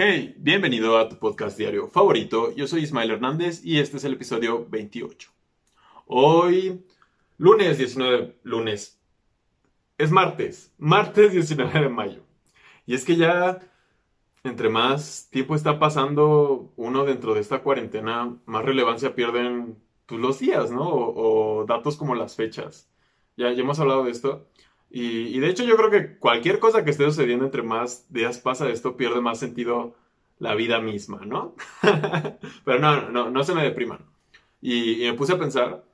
Hey, bienvenido a tu podcast diario favorito. Yo soy Ismael Hernández y este es el episodio 28. Hoy, lunes 19, lunes. Es martes, martes 19 de mayo. Y es que ya, entre más tiempo está pasando uno dentro de esta cuarentena, más relevancia pierden los días, ¿no? O, datos como las fechas. Ya, ya hemos hablado de esto. Y, de hecho yo creo que cualquier cosa que esté sucediendo entre más días pasa esto pierde más sentido la vida misma, ¿no? Pero no, no, no se me depriman. Y, me puse a pensar,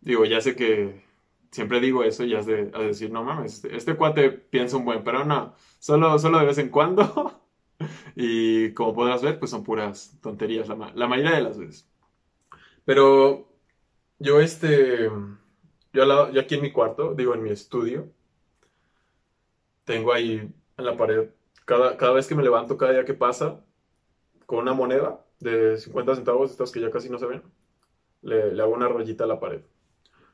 digo, ya sé que siempre digo eso, ya es de a decir, no mames, este, este, cuate piensa un buen, pero no, solo, solo de vez en cuando. y como podrás ver, pues son puras tonterías la, la mayoría de las veces. Pero yo este, yo, yo aquí en mi cuarto, digo, en mi estudio, tengo ahí en la pared, cada, cada vez que me levanto, cada día que pasa, con una moneda de 50 centavos, estas que ya casi no se ven, le, hago una rayita a la pared.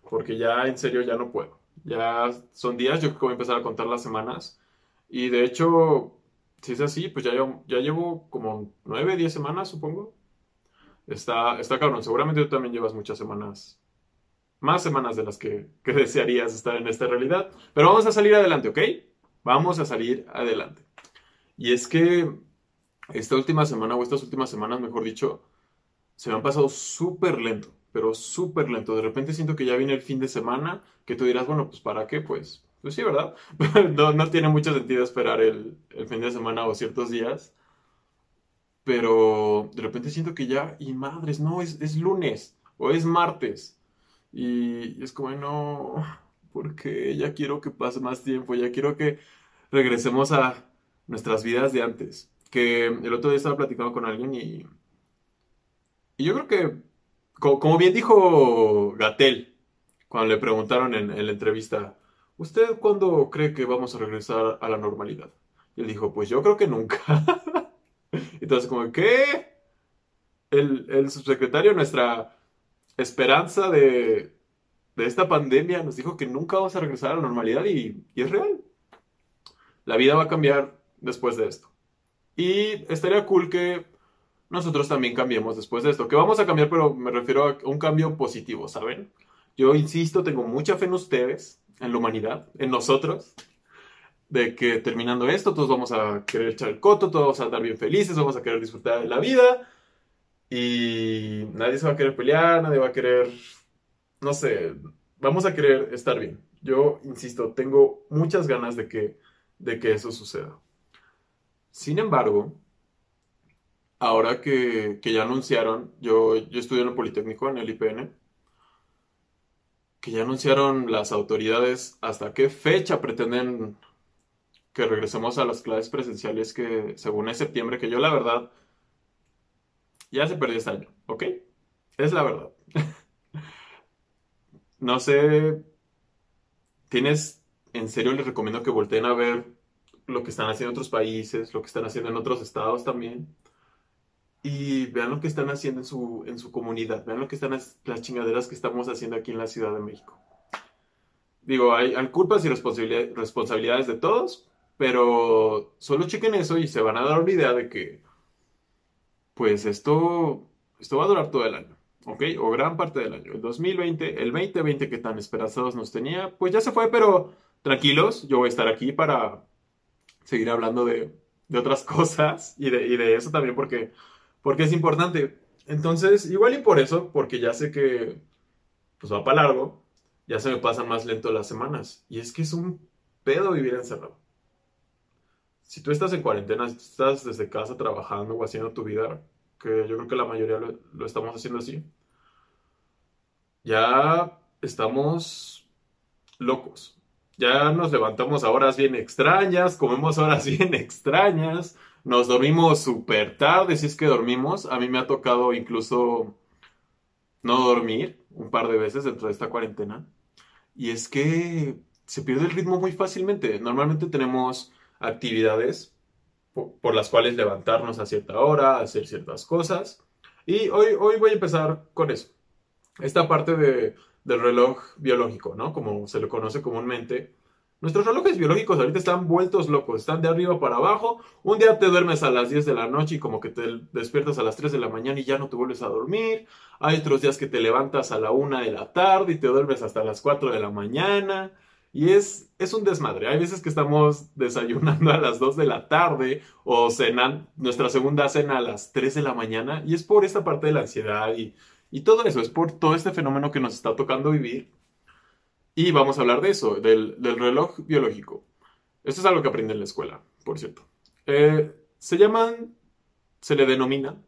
Porque ya en serio ya no puedo. Ya son días, yo creo que voy a empezar a contar las semanas. Y de hecho, si es así, pues ya, ya llevo como 9, 10 semanas, supongo. Está, está cabrón. Seguramente tú también llevas muchas semanas. Más semanas de las que, que desearías estar en esta realidad. Pero vamos a salir adelante, ¿ok? Vamos a salir adelante. Y es que esta última semana, o estas últimas semanas, mejor dicho, se me han pasado súper lento, pero súper lento. De repente siento que ya viene el fin de semana, que tú dirás, bueno, pues ¿para qué? Pues, pues sí, ¿verdad? no, tiene mucho sentido esperar el, el, fin de semana o ciertos días. Pero de repente siento que ya, y madres, no, es, es lunes o es martes. Y es como, no, porque ya quiero que pase más tiempo, ya quiero que regresemos a nuestras vidas de antes. Que el otro día estaba platicando con alguien y, y yo creo que, como, bien dijo Gatel, cuando le preguntaron en, la entrevista, ¿usted cuándo cree que vamos a regresar a la normalidad? Y él dijo, pues yo creo que nunca. Entonces, como, ¿qué? El, el subsecretario, nuestra esperanza de, de esta pandemia nos dijo que nunca vamos a regresar a la normalidad y, es real. La vida va a cambiar después de esto. Y estaría cool que nosotros también cambiemos después de esto. Que vamos a cambiar, pero me refiero a un cambio positivo, ¿saben? Yo insisto, tengo mucha fe en ustedes, en la humanidad, en nosotros, de que terminando esto todos vamos a querer echar el coto, todos vamos a estar bien felices, vamos a querer disfrutar de la vida y nadie se va a querer pelear, nadie va a querer no sé, vamos a querer estar bien. Yo, insisto, tengo muchas ganas de que, de que eso suceda. Sin embargo, ahora que, ya anunciaron, yo, yo estudio en el Politécnico, en el IPN, que ya anunciaron las autoridades hasta qué fecha pretenden que regresemos a las clases presenciales que según es septiembre, que yo la verdad ya se perdió este año, ¿ok? Es la verdad. No sé, tienes, en serio les recomiendo que volteen a ver lo que están haciendo otros países, lo que están haciendo en otros estados también. Y vean lo que están haciendo en su, en su comunidad, vean lo que están las chingaderas que estamos haciendo aquí en la Ciudad de México. Digo, hay, hay culpas y responsabilidades de todos, pero solo chequen eso y se van a dar una idea de que, pues esto, esto va a durar todo el año. ¿Ok? O gran parte del año. El 2020, el 2020 que tan esperanzados nos tenía, pues ya se fue, pero tranquilos, yo voy a estar aquí para seguir hablando de, otras cosas y de, eso también porque, porque es importante. Entonces, igual y por eso, porque ya sé que pues va para largo, ya se me pasan más lento las semanas. Y es que es un pedo vivir encerrado. Si tú estás en cuarentena, si estás desde casa trabajando o haciendo tu vida, que yo creo que la mayoría lo, estamos haciendo así, ya estamos locos. Ya nos levantamos a horas bien extrañas, comemos horas bien extrañas, nos dormimos súper tarde, si es que dormimos. A mí me ha tocado incluso no dormir un par de veces dentro de esta cuarentena. Y es que se pierde el ritmo muy fácilmente. Normalmente tenemos actividades por, las cuales levantarnos a cierta hora, hacer ciertas cosas. Y hoy, hoy voy a empezar con eso. Esta parte de, del reloj biológico, ¿no? Como se le conoce comúnmente, Nuestros relojes biológicos ahorita están vueltos locos, están de arriba para abajo. Un día te duermes a las 10 de la noche y como que te despiertas a las 3 de la mañana y ya no te vuelves a dormir. Hay otros días que te levantas a la 1 de la tarde y te duermes hasta las 4 de la mañana. Y es, es un desmadre. Hay veces que estamos desayunando a las 2 de la tarde o cenan nuestra segunda cena a las 3 de la mañana. Y es por esta parte de la ansiedad y, y todo eso. Es por todo este fenómeno que nos está tocando vivir. Y vamos a hablar de eso, del, del reloj biológico. Esto es algo que aprendí en la escuela, por cierto. Eh, se llaman, se le denomina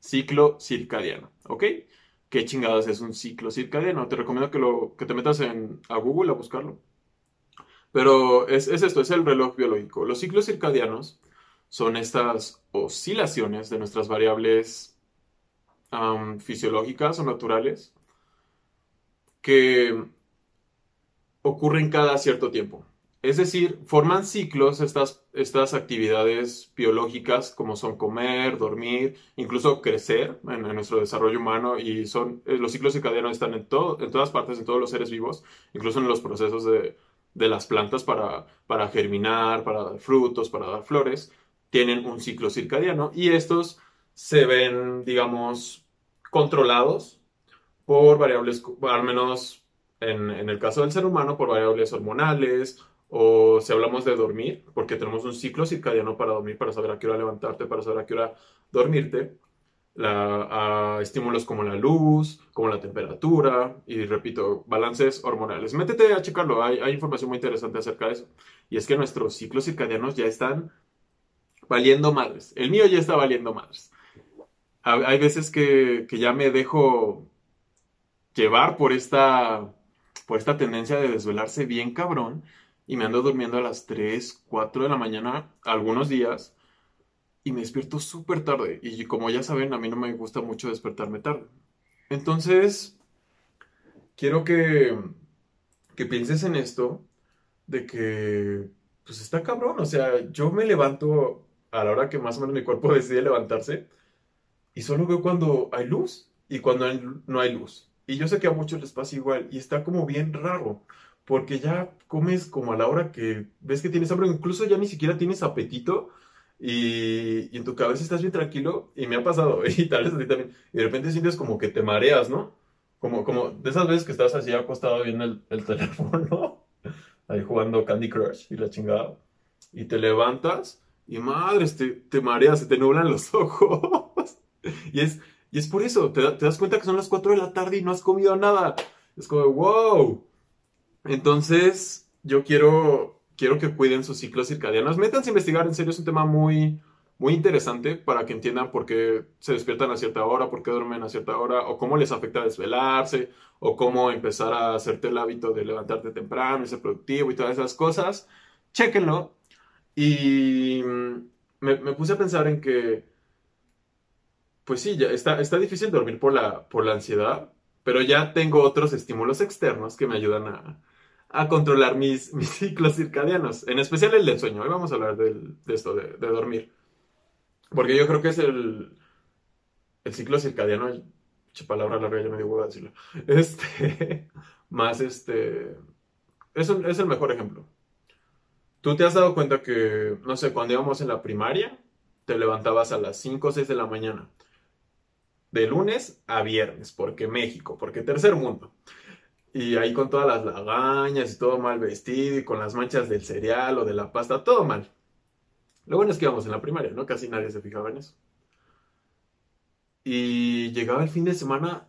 ciclo circadiano, ¿ok? ¿Qué chingados es un ciclo circadiano? Te recomiendo que, lo, que te metas en, a Google a buscarlo. Pero es, esto, es el reloj biológico. Los ciclos circadianos son estas oscilaciones de nuestras variables fisiológicas o naturales que ocurren cada cierto tiempo. Es decir, forman ciclos estas, estas actividades biológicas como son comer, dormir, incluso crecer en, nuestro desarrollo humano y son eh, los ciclos circadianos están en, todo, en todas partes, en todos los seres vivos, incluso en los procesos de, de las plantas para, para germinar, para dar frutos, para dar flores, tienen un ciclo circadiano y estos se ven, digamos, controlados por variables, al menos en, en, el caso del ser humano, por variables hormonales o si hablamos de dormir, porque tenemos un ciclo circadiano para dormir, para saber a qué hora levantarte, para saber a qué hora dormirte estímulos como la luz, como la temperatura y, repito, balances hormonales. Métete a checarlo, hay, hay, información muy interesante acerca de eso. Y es que nuestros ciclos circadianos ya están valiendo madres. El mío ya está valiendo madres. Hay veces que, que ya me dejo llevar por esta, por esta tendencia de desvelarse bien cabrón y me ando durmiendo a las 3, 4 de la mañana algunos días y me despierto súper tarde. Y como ya saben, a mí no me gusta mucho despertarme tarde. Entonces, quiero que, que pienses en esto, de que, pues está cabrón. O sea, yo me levanto a la hora que más o menos mi cuerpo decide levantarse y solo veo cuando hay luz y cuando no hay luz. Y yo sé que a muchos les pasa igual y está como bien raro. Porque ya comes como a la hora que ves que tienes hambre, incluso ya ni siquiera tienes apetito, y, en tu cabeza estás bien tranquilo y me ha pasado y tal vez a ti también y de repente sientes como que te mareas, ¿no? Como, como de esas veces que estás así acostado viendo el, el teléfono ahí jugando Candy Crush y la chingada y te levantas y madres, te, te mareas, se te nublan los ojos y es, y es por eso, te, te das cuenta que son las 4 de la tarde y no has comido nada. Es como, wow. Entonces, yo quiero quiero que cuiden sus ciclos circadianos. Métanse a investigar, en serio, es un tema muy, muy interesante para que entiendan por qué se despiertan a cierta hora, por qué duermen a cierta hora, o cómo les afecta desvelarse, o cómo empezar a hacerte el hábito de levantarte temprano y ser productivo y todas esas cosas. Chéquenlo. Y me, puse a pensar en que, pues sí, ya está, está difícil dormir por la, por la ansiedad, pero ya tengo otros estímulos externos que me ayudan a, a controlar mis, ciclos circadianos, en especial el del sueño. Hoy vamos a hablar de esto, de, dormir. Porque yo creo que es el, el ciclo circadiano, che palabra larga, ya me decirlo, este, más este, es, es el mejor ejemplo. Tú te has dado cuenta que, no sé, cuando íbamos en la primaria, te levantabas a las 5 o 6 de la mañana. De lunes a viernes, porque México, porque tercer mundo. Y ahí con todas las lagañas y todo mal vestido y con las manchas del cereal o de la pasta, todo mal. Lo bueno es que íbamos en la primaria, ¿no? Casi nadie se fijaba en eso. Y llegaba el fin de semana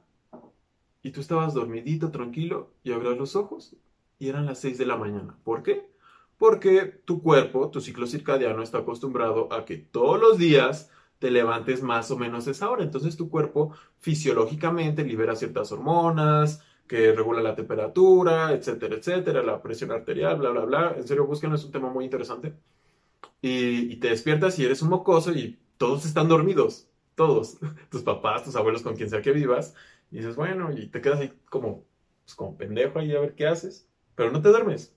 y tú estabas dormidito, tranquilo, y abrías los ojos y eran las 6 de la mañana. ¿Por qué? Porque tu cuerpo, tu ciclo circadiano está acostumbrado a que todos los días te levantes más o menos esa hora. Entonces tu cuerpo fisiológicamente libera ciertas hormonas, que regula la temperatura, etcétera, etcétera, la presión arterial, bla, bla, bla. En serio, búsquenlo, es un tema muy interesante. Y, te despiertas y eres un mocoso y todos están dormidos, todos, tus papás, tus abuelos, con quien sea que vivas. Y dices, bueno, y te quedas ahí como, pues, como pendejo ahí a ver qué haces, pero no te duermes.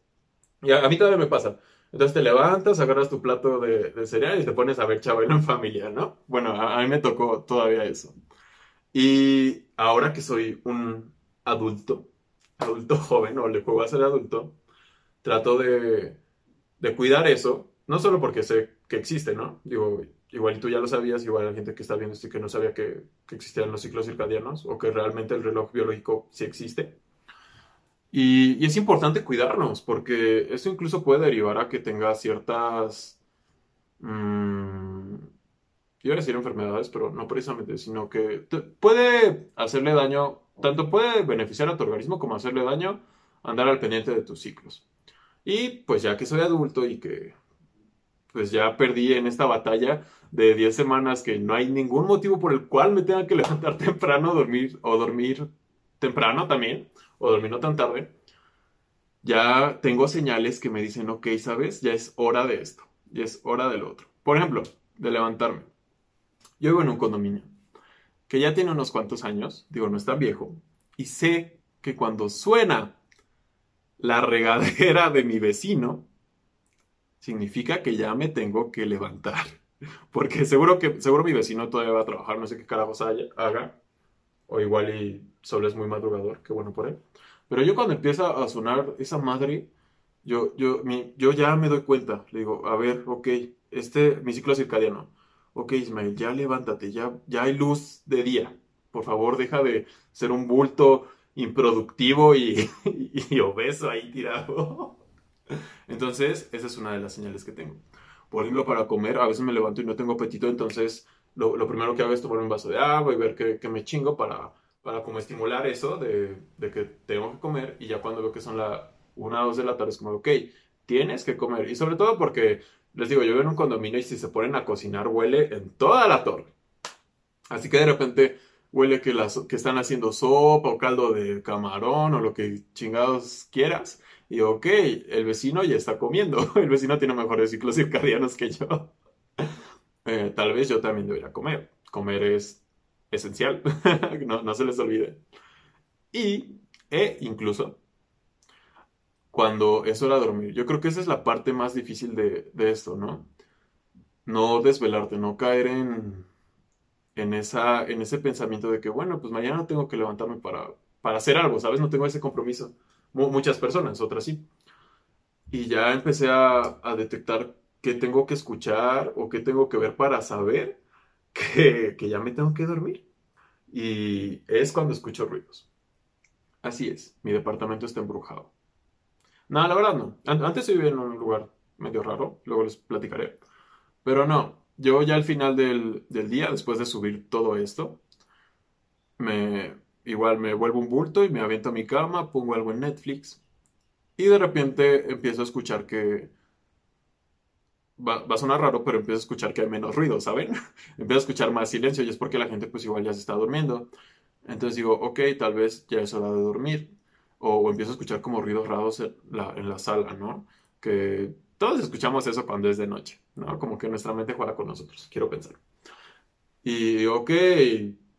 Y a, mí todavía me pasa. Entonces te levantas, agarras tu plato de, cereal y te pones a ver Chabelo en familia, ¿no? Bueno, a mí me tocó todavía eso. Y ahora que soy un adulto, adulto joven o le juego a ser adulto, trato de, de cuidar eso, no solo porque sé que existe, ¿no? Digo, igual tú ya lo sabías, igual la gente que está viendo esto y que no sabía que, que, existían los ciclos circadianos o que realmente el reloj biológico sí existe. Y, es importante cuidarnos porque eso incluso puede derivar a que tenga ciertas... Mmm, iba a decir enfermedades, pero no precisamente, sino que puede hacerle daño, tanto puede beneficiar a tu organismo como hacerle daño andar al pendiente de tus ciclos. Y pues ya que soy adulto y que pues ya perdí en esta batalla de 10 semanas que no hay ningún motivo por el cual me tenga que levantar temprano, dormir o dormir temprano también, o dormir no tan tarde, ya tengo señales que me dicen, ok, sabes, ya es hora de esto, ya es hora del otro. Por ejemplo, de levantarme. Yo vivo en un condominio que ya tiene unos cuantos años, digo, no es tan viejo, y sé que cuando suena la regadera de mi vecino, significa que ya me tengo que levantar. Porque seguro que seguro mi vecino todavía va a trabajar, no sé qué carajos haga. O igual y solo es muy madrugador, qué bueno por él. Pero yo cuando empieza a sonar esa madre, yo, yo, mi, yo ya me doy cuenta. Le digo, a ver, ok, este, mi ciclo circadiano ok Ismael, ya levántate, ya, ya hay luz de día. Por favor, deja de ser un bulto improductivo y, obeso ahí tirado. Entonces, esa es una de las señales que tengo. Por ejemplo, para comer, a veces me levanto y no tengo apetito, entonces lo, primero que hago es tomar un vaso de agua y ver qué, me chingo para, para como estimular eso de, de, que tengo que comer y ya cuando veo que son la una o dos de la tarde es como, ok, tienes que comer. Y sobre todo porque les digo, yo vivo en un condominio y si se ponen a cocinar huele en toda la torre. Así que de repente huele que, las, que están haciendo sopa o caldo de camarón o lo que chingados quieras. Y ok, el vecino ya está comiendo. El vecino tiene mejores ciclos circadianos que yo. Eh, tal vez yo también debería comer. Comer es esencial. no, no se les olvide. Y, e incluso, cuando es hora de dormir. Yo creo que esa es la parte más difícil de, esto, ¿no? No desvelarte, no caer en, en, esa, en ese pensamiento de que, bueno, pues mañana tengo que levantarme para, para hacer algo, ¿sabes? No tengo ese compromiso. muchas personas, otras sí. Y ya empecé a, a, detectar qué tengo que escuchar o qué tengo que ver para saber que, que ya me tengo que dormir. Y es cuando escucho ruidos. Así es, mi departamento está embrujado. No, la verdad no. Antes vivía en un lugar medio raro, luego les platicaré. Pero no, yo ya al final del, día, después de subir todo esto, me igual me vuelvo un bulto y me aviento a mi cama, pongo algo en Netflix y de repente empiezo a escuchar que va, va, a sonar raro, pero empiezo a escuchar que hay menos ruido, ¿saben? empiezo a escuchar más silencio y es porque la gente pues igual ya se está durmiendo. Entonces digo, ok, tal vez ya es hora de dormir o, empiezo a escuchar como ruidos raros en la, en la sala, ¿no? Que todos escuchamos eso cuando es de noche, ¿no? Como que nuestra mente juega con nosotros, quiero pensar. Y, ok,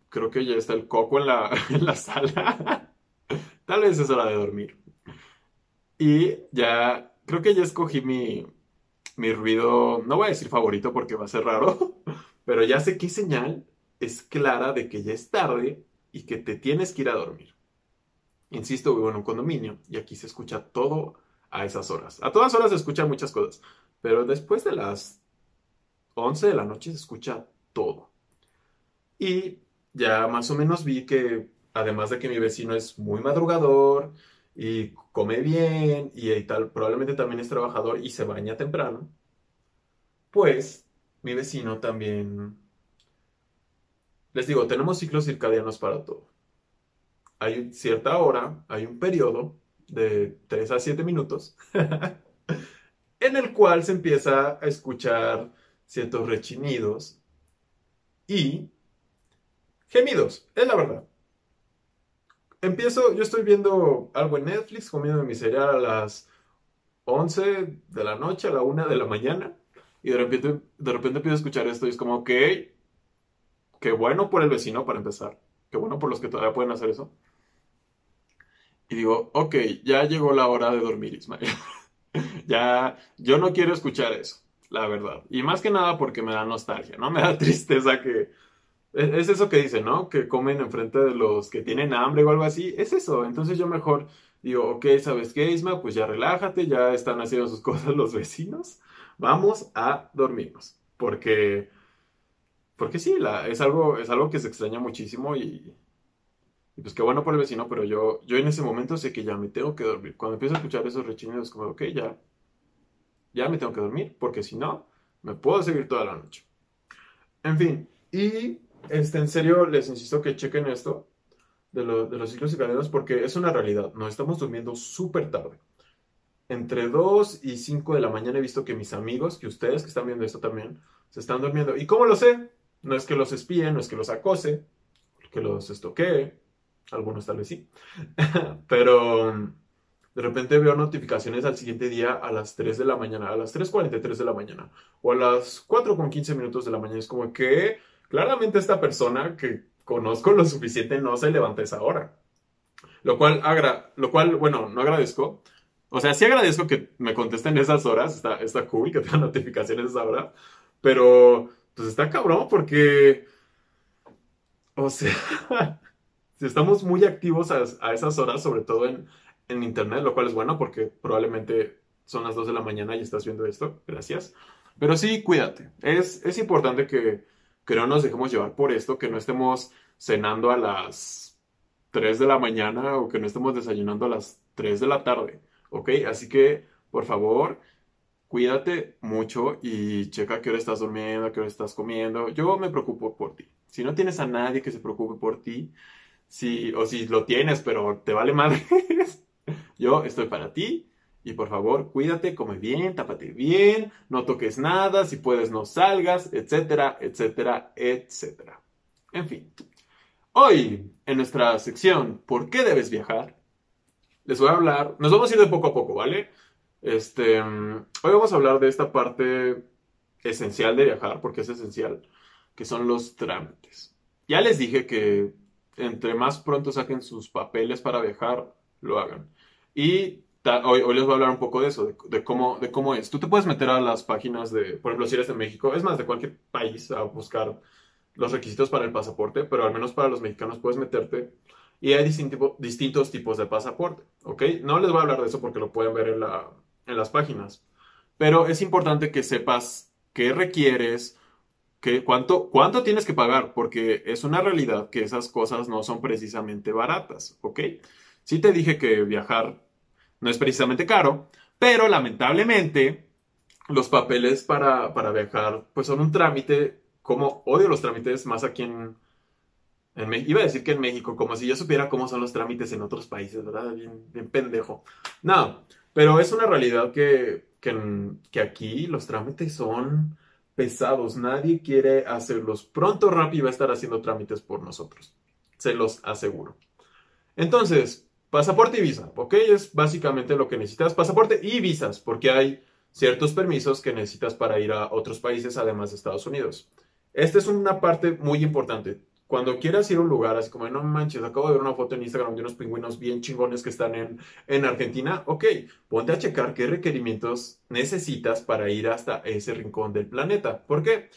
creo que ya está el coco en la, en la sala. Tal vez es hora de dormir. Y ya, creo que ya escogí mi, mi ruido, no voy a decir favorito porque va a ser raro, pero ya sé qué señal es clara de que ya es tarde y que te tienes que ir a dormir. Insisto, vivo en un condominio y aquí se escucha todo a esas horas. A todas horas se escuchan muchas cosas, pero después de las 11 de la noche se escucha todo. Y ya más o menos vi que, además de que mi vecino es muy madrugador y come bien y, tal, probablemente también es trabajador y se baña temprano, pues mi vecino también... Les digo, tenemos ciclos circadianos para todo hay cierta hora, hay un periodo de 3 a 7 minutos en el cual se empieza a escuchar ciertos rechinidos y gemidos, es la verdad. Empiezo, yo estoy viendo algo en Netflix, comiendo mi cereal a las 11 de la noche, a la 1 de la mañana, y de repente, de repente empiezo a escuchar esto y es como, ok, qué bueno por el vecino para empezar, qué bueno por los que todavía pueden hacer eso. Digo, ok, ya llegó la hora de dormir, Ismael. ya, yo no quiero escuchar eso, la verdad. Y más que nada porque me da nostalgia, ¿no? Me da tristeza que, Es, eso que dicen, ¿no? Que comen enfrente de los que tienen hambre o algo así. Es eso. Entonces yo mejor digo, ok, ¿sabes qué, Isma? Pues ya relájate, ya están haciendo sus cosas los vecinos. Vamos a dormirnos. Porque, porque sí, la, es, algo, es algo que se extraña muchísimo y, y pues qué bueno por el vecino, pero yo, yo en ese momento sé que ya me tengo que dormir. Cuando empiezo a escuchar esos rechinidos, como, ok, ya, ya me tengo que dormir, porque si no, me puedo seguir toda la noche. En fin, y este, en serio les insisto que chequen esto de, los ciclos circadianos porque es una realidad. Nos estamos durmiendo súper tarde. Entre 2 y 5 de la mañana he visto que mis amigos, que ustedes que están viendo esto también, se están durmiendo. ¿Y cómo lo sé? No es que los espíe, no es que los acose, que los estoquee. Algunos tal vez sí. Pero de repente veo notificaciones al siguiente día a las 3 de la mañana, a las 3.43 de la mañana o a las 4.15 minutos de la mañana. Es como que claramente esta persona que conozco lo suficiente no se levanta esa hora. Lo cual, agra lo cual, bueno, no agradezco. O sea, sí agradezco que me contesten esas horas. Está, está cool que tengan notificaciones a esa hora. Pero, pues está cabrón porque... O sea, estamos muy activos a, a esas horas, sobre todo en, en internet, lo cual es bueno porque probablemente son las 2 de la mañana y estás viendo esto. Gracias. Pero sí, cuídate. Es, es importante que, que no nos dejemos llevar por esto, que no estemos cenando a las 3 de la mañana o que no estemos desayunando a las 3 de la tarde. ¿Ok? Así que, por favor, cuídate mucho y checa qué hora estás durmiendo, qué hora estás comiendo. Yo me preocupo por ti. Si no tienes a nadie que se preocupe por ti, si, o si lo tienes, pero te vale madre, Yo estoy para ti y por favor cuídate, come bien, tápate bien, no toques nada, si puedes no salgas, etcétera, etcétera, etcétera. En fin, hoy en nuestra sección ¿Por qué debes viajar? Les voy a hablar, nos vamos a ir de poco a poco, ¿vale? Este, hoy vamos a hablar de esta parte esencial de viajar, porque es esencial, que son los trámites. Ya les dije que entre más pronto saquen sus papeles para viajar, lo hagan. Y hoy, les voy a hablar un poco de eso, de, cómo, es. Tú te puedes meter a las páginas de, por ejemplo, si eres de México, es más, de cualquier país, a buscar los requisitos para el pasaporte, pero al menos para los mexicanos puedes meterte y hay distintos tipos de pasaporte, ¿ok? No les voy a hablar de eso porque lo pueden ver en, en las páginas, pero es importante que sepas qué requieres, cuánto, cuánto tienes que pagar, porque es una realidad que esas cosas no son precisamente baratas, ¿ok? Sí te dije que viajar no es precisamente caro, pero lamentablemente los papeles para, viajar pues son un trámite, como odio los trámites más aquí en, Iba a decir que en México, como si yo supiera cómo son los trámites en otros países, ¿verdad? Bien, bien pendejo. No, pero es una realidad que, que, que aquí los trámites son pesados. Nadie quiere hacerlos. Pronto Rappi va a estar haciendo trámites por nosotros. Se los aseguro. Entonces, Pasaporte y visa, ¿ok? Es básicamente lo que necesitas. Pasaporte y visas, porque hay ciertos permisos que necesitas para ir a otros países además de Estados Unidos. Esta es una parte muy importante. Cuando quieras ir a un lugar, así como, no manches, acabo de ver una foto en Instagram de unos pingüinos bien chingones que están en, en Argentina, ok, ponte a checar qué requerimientos necesitas para ir hasta ese rincón del planeta. ¿Por qué?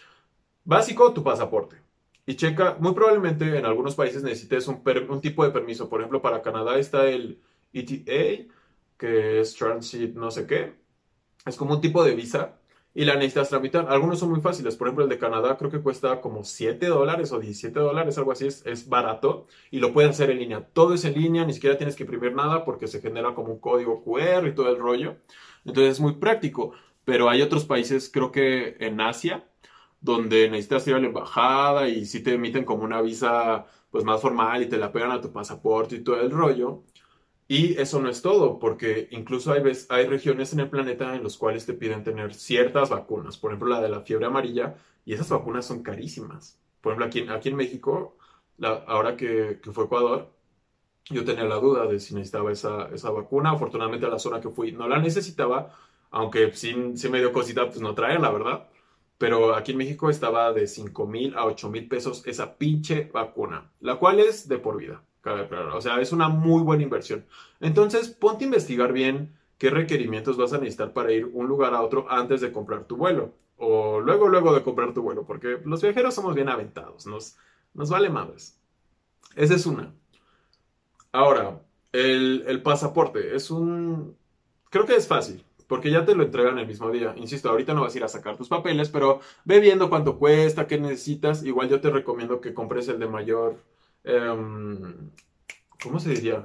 Básico, tu pasaporte y checa, muy probablemente en algunos países necesites un, un, tipo de permiso. Por ejemplo, para Canadá está el ETA, que es Transit no sé qué. Es como un tipo de visa y la necesitas tramitar. Algunos son muy fáciles. Por ejemplo, el de Canadá creo que cuesta como 7 dólares o 17 dólares, algo así. Es, es barato y lo puedes hacer en línea. Todo es en línea, ni siquiera tienes que imprimir nada porque se genera como un código QR y todo el rollo. Entonces es muy práctico. Pero hay otros países, creo que en Asia, donde necesitas ir a la embajada y si te emiten como una visa pues más formal y te la pegan a tu pasaporte y todo el rollo. Y eso no es todo, porque incluso hay, hay regiones en el planeta en los cuales te piden tener ciertas vacunas, por ejemplo la de la fiebre amarilla, y esas vacunas son carísimas. Por ejemplo, aquí, aquí en México, ahora que, que, fue Ecuador, yo tenía la duda de si necesitaba esa, esa vacuna. Afortunadamente la zona que fui no la necesitaba, aunque sí me dio cosita, pues no traen, la verdad. Pero aquí en México estaba de 5 mil a 8 mil pesos esa pinche vacuna, la cual es de por vida. O sea, es una muy buena inversión. Entonces, ponte a investigar bien qué requerimientos vas a necesitar para ir un lugar a otro antes de comprar tu vuelo. O luego, luego de comprar tu vuelo, porque los viajeros somos bien aventados. Nos, Nos vale madres. Esa es una. Ahora, el, el pasaporte es un... Creo que es fácil porque ya te lo entregan el mismo día. Insisto, ahorita no vas a ir a sacar tus papeles, pero ve viendo cuánto cuesta, qué necesitas. Igual yo te recomiendo que compres el de mayor... Em, ¿Cómo se diría?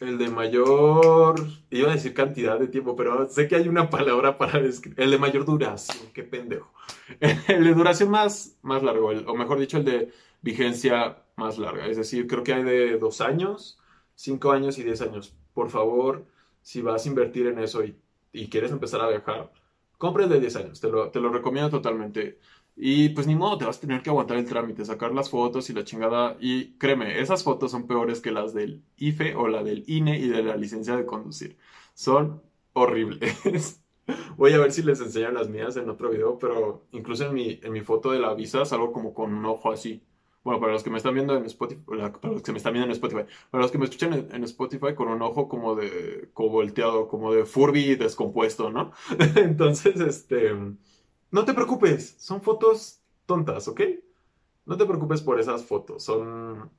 El de mayor... Iba a decir cantidad de tiempo, pero sé que hay una palabra para describir. El de mayor duración, qué pendejo. El de duración más, más largo, o mejor dicho, el de vigencia más larga. Es decir, creo que hay de dos años, cinco años y diez años. Por favor, si vas a invertir en eso y, quieres empezar a viajar, compra el de 10 años, te lo, te lo recomiendo totalmente. Y pues ni modo, te vas a tener que aguantar el trámite, sacar las fotos y la chingada. Y créeme, esas fotos son peores que las del IFE o la del INE y de la licencia de conducir. Son horribles. Voy a ver si les enseñan las mías en otro video, pero incluso en mi, en mi foto de la visa salgo como con un ojo así. Bueno, para los que me están viendo en Spotify, para los que me están viendo en Spotify, para los que me escuchan en, Spotify con un ojo como de, como volteado, como de Furby descompuesto, ¿no? Entonces, este, no te preocupes, son fotos tontas, ¿ok? No te preocupes por esas fotos, son,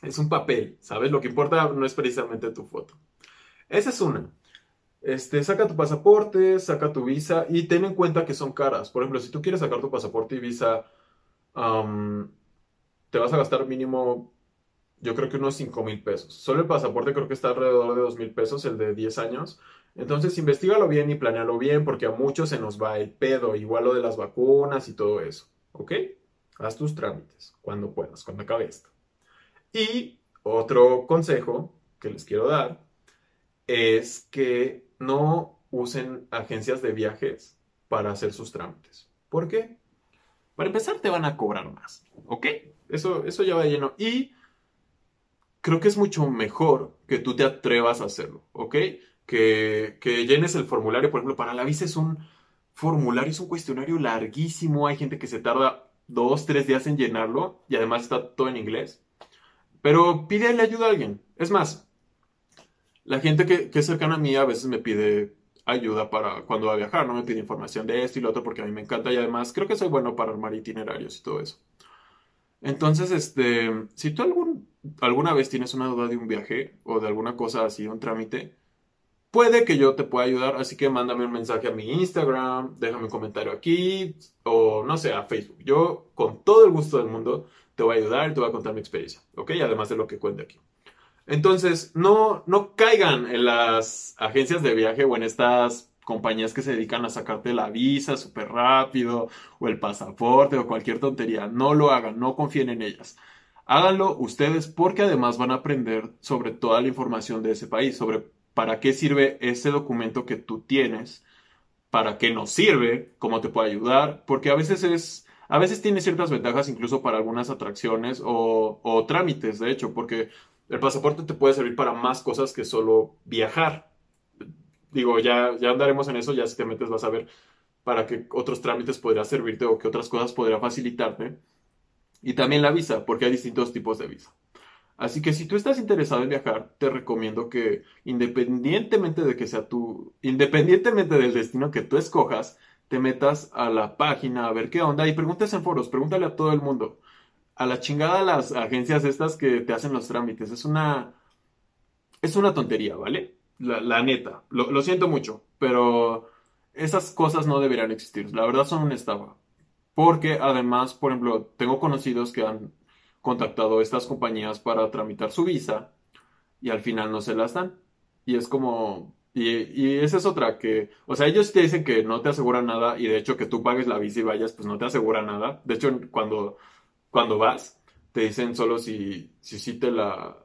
es un papel, ¿sabes? Lo que importa no es precisamente tu foto. Esa es una. Este, saca tu pasaporte, saca tu visa y ten en cuenta que son caras. Por ejemplo, si tú quieres sacar tu pasaporte y visa, te vas a gastar mínimo, yo creo que unos 5 mil pesos. Solo el pasaporte creo que está alrededor de 2 mil pesos, el de 10 años. Entonces, investigalo bien y planealo bien, porque a muchos se nos va el pedo, igual lo de las vacunas y todo eso. ¿Ok? Haz tus trámites cuando puedas, cuando acabe esto. Y otro consejo que les quiero dar es que no usen agencias de viajes para hacer sus trámites. ¿Por qué? Para empezar, te van a cobrar más. ¿Ok? Eso, eso ya va lleno. Y creo que es mucho mejor que tú te atrevas a hacerlo, ¿ok? Que, que llenes el formulario, por ejemplo, para la visa es un formulario, es un cuestionario larguísimo, hay gente que se tarda dos, tres días en llenarlo y además está todo en inglés. Pero pídele ayuda a alguien. Es más, la gente que, que es cercana a mí a veces me pide ayuda para cuando va a viajar, no me pide información de esto y lo otro porque a mí me encanta y además creo que soy bueno para armar itinerarios y todo eso. Entonces, este, si tú algún, alguna vez tienes una duda de un viaje o de alguna cosa así, un trámite, puede que yo te pueda ayudar, así que mándame un mensaje a mi Instagram, déjame un comentario aquí o no sé, a Facebook. Yo con todo el gusto del mundo te voy a ayudar y te voy a contar mi experiencia, ¿ok? Además de lo que cuente aquí. Entonces, no, no caigan en las agencias de viaje o en estas compañías que se dedican a sacarte la visa súper rápido o el pasaporte o cualquier tontería. No lo hagan, no confíen en ellas. Háganlo ustedes porque además van a aprender sobre toda la información de ese país, sobre para qué sirve ese documento que tú tienes, para qué nos sirve, cómo te puede ayudar, porque a veces es, a veces tiene ciertas ventajas incluso para algunas atracciones o, trámites, de hecho, porque el pasaporte te puede servir para más cosas que solo viajar digo, ya, ya andaremos en eso, ya si te metes vas a ver para qué otros trámites podría servirte o qué otras cosas podría facilitarte. Y también la visa, porque hay distintos tipos de visa. Así que si tú estás interesado en viajar, te recomiendo que independientemente de que sea tu, independientemente del destino que tú escojas, te metas a la página a ver qué onda y preguntes en foros, pregúntale a todo el mundo. A la chingada las agencias estas que te hacen los trámites. Es una, es una tontería, ¿vale? La, neta, lo, siento mucho, pero esas cosas no deberían existir. La verdad son una estafa. Porque además, por ejemplo, tengo conocidos que han contactado a estas compañías para tramitar su visa y al final no se las dan. Y es como... Y, y esa es otra que... O sea, ellos te dicen que no te aseguran nada y de hecho que tú pagues la visa y vayas, pues no te asegura nada. De hecho, cuando, cuando vas, te dicen solo si, si sí te la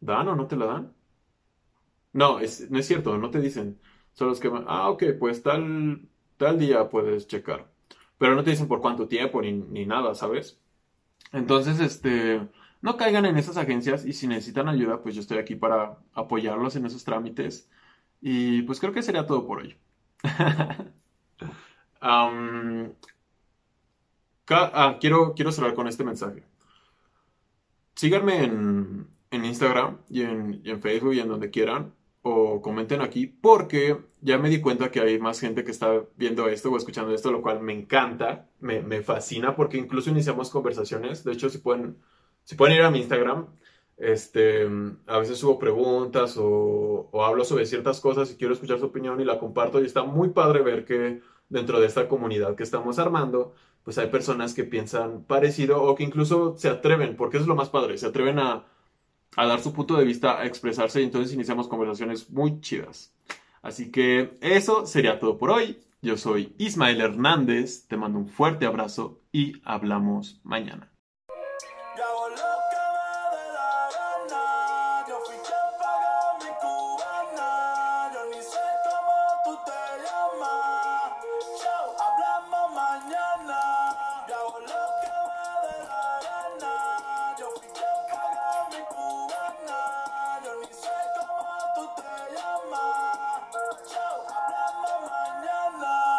dan o no te la dan. No, es, no es cierto, no te dicen. Son los que van, ah, ok, pues tal, tal día puedes checar. Pero no te dicen por cuánto tiempo ni, ni nada, ¿sabes? Entonces, este, no caigan en esas agencias y si necesitan ayuda, pues yo estoy aquí para apoyarlos en esos trámites. Y pues creo que sería todo por hoy. ah, quiero, quiero cerrar con este mensaje. Síganme en, en Instagram y en, y en Facebook y en donde quieran o comenten aquí porque ya me di cuenta que hay más gente que está viendo esto o escuchando esto, lo cual me encanta, me, me fascina porque incluso iniciamos conversaciones. De hecho, si pueden, si pueden ir a mi Instagram, este, a veces subo preguntas o, o hablo sobre ciertas cosas y quiero escuchar su opinión y la comparto y está muy padre ver que dentro de esta comunidad que estamos armando, pues hay personas que piensan parecido o que incluso se atreven, porque eso es lo más padre, se atreven a, a dar su punto de vista, a expresarse y entonces iniciamos conversaciones muy chidas. Así que eso sería todo por hoy. Yo soy Ismael Hernández, te mando un fuerte abrazo y hablamos mañana.